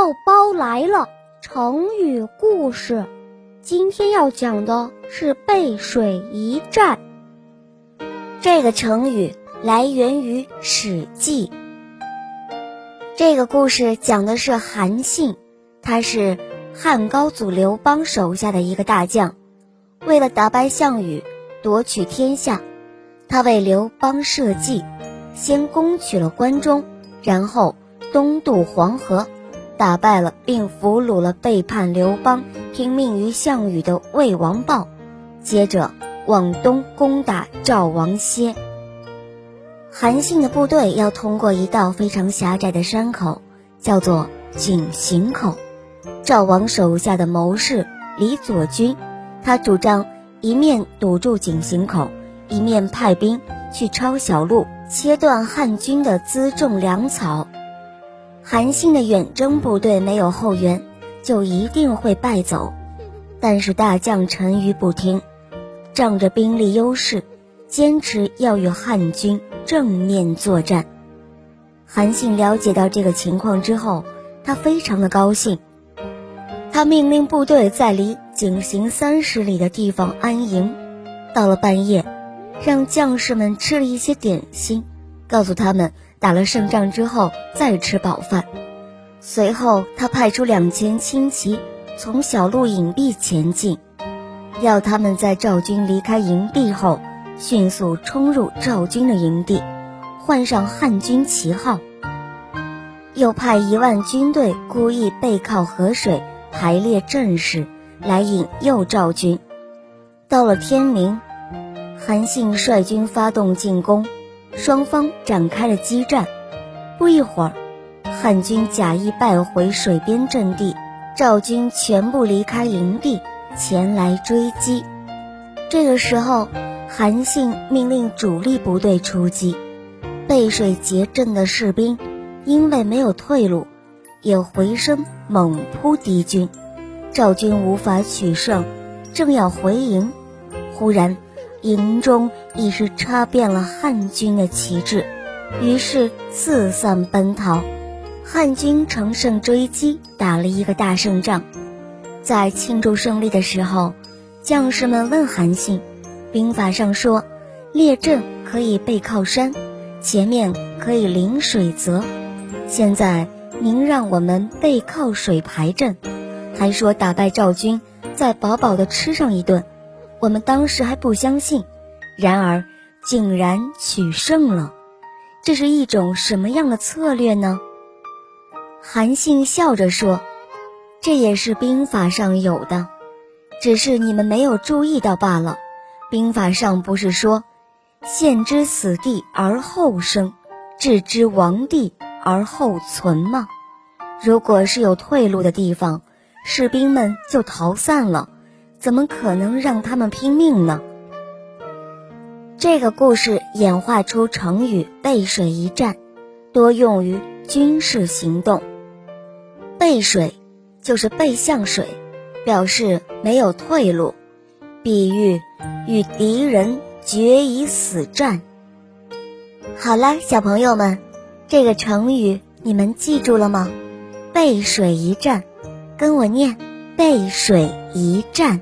肉包来了，成语故事。今天要讲的是背水一战。这个成语来源于《史记》。这个故事讲的是韩信，他是汉高祖刘邦手下的一个大将，为了打败项羽，夺取天下，他为刘邦设计，先攻取了关中，然后东渡黄河。打败了并俘虏了背叛刘邦、听命于项羽的魏王豹，接着往东攻打赵王歇。韩信的部队要通过一道非常狭窄的山口，叫做井陉口。赵王手下的谋士李左军，他主张一面堵住井陉口，一面派兵去抄小路，切断汉军的辎重粮草。韩信的远征部队没有后援，就一定会败走。但是大将陈馀不听，仗着兵力优势，坚持要与汉军正面作战。韩信了解到这个情况之后，他非常的高兴。他命令部队在离井陉三十里的地方安营。到了半夜，让将士们吃了一些点心，告诉他们。打了胜仗之后再吃饱饭，随后他派出两千轻骑从小路隐蔽前进，要他们在赵军离开营地后迅速冲入赵军的营地，换上汉军旗号。又派一万军队故意背靠河水排列阵势，来引诱赵军。到了天明，韩信率军发动进攻。双方展开了激战，不一会儿，汉军假意败回水边阵地，赵军全部离开营地前来追击。这个时候，韩信命令主力部队出击，背水结阵的士兵因为没有退路，也回身猛扑敌军，赵军无法取胜，正要回营，忽然。营中已是插遍了汉军的旗帜，于是四散奔逃。汉军乘胜追击，打了一个大胜仗。在庆祝胜利的时候，将士们问韩信：“兵法上说，列阵可以背靠山，前面可以临水泽。现在您让我们背靠水排阵，还说打败赵军，再饱饱的吃上一顿。”我们当时还不相信，然而竟然取胜了，这是一种什么样的策略呢？韩信笑着说：“这也是兵法上有的，只是你们没有注意到罢了。兵法上不是说‘陷之死地而后生，置之亡地而后存’吗？如果是有退路的地方，士兵们就逃散了。”怎么可能让他们拼命呢？这个故事演化出成语“背水一战”，多用于军事行动。背水就是背向水，表示没有退路，比喻与敌人决一死战。好了，小朋友们，这个成语你们记住了吗？背水一战，跟我念：背水一战。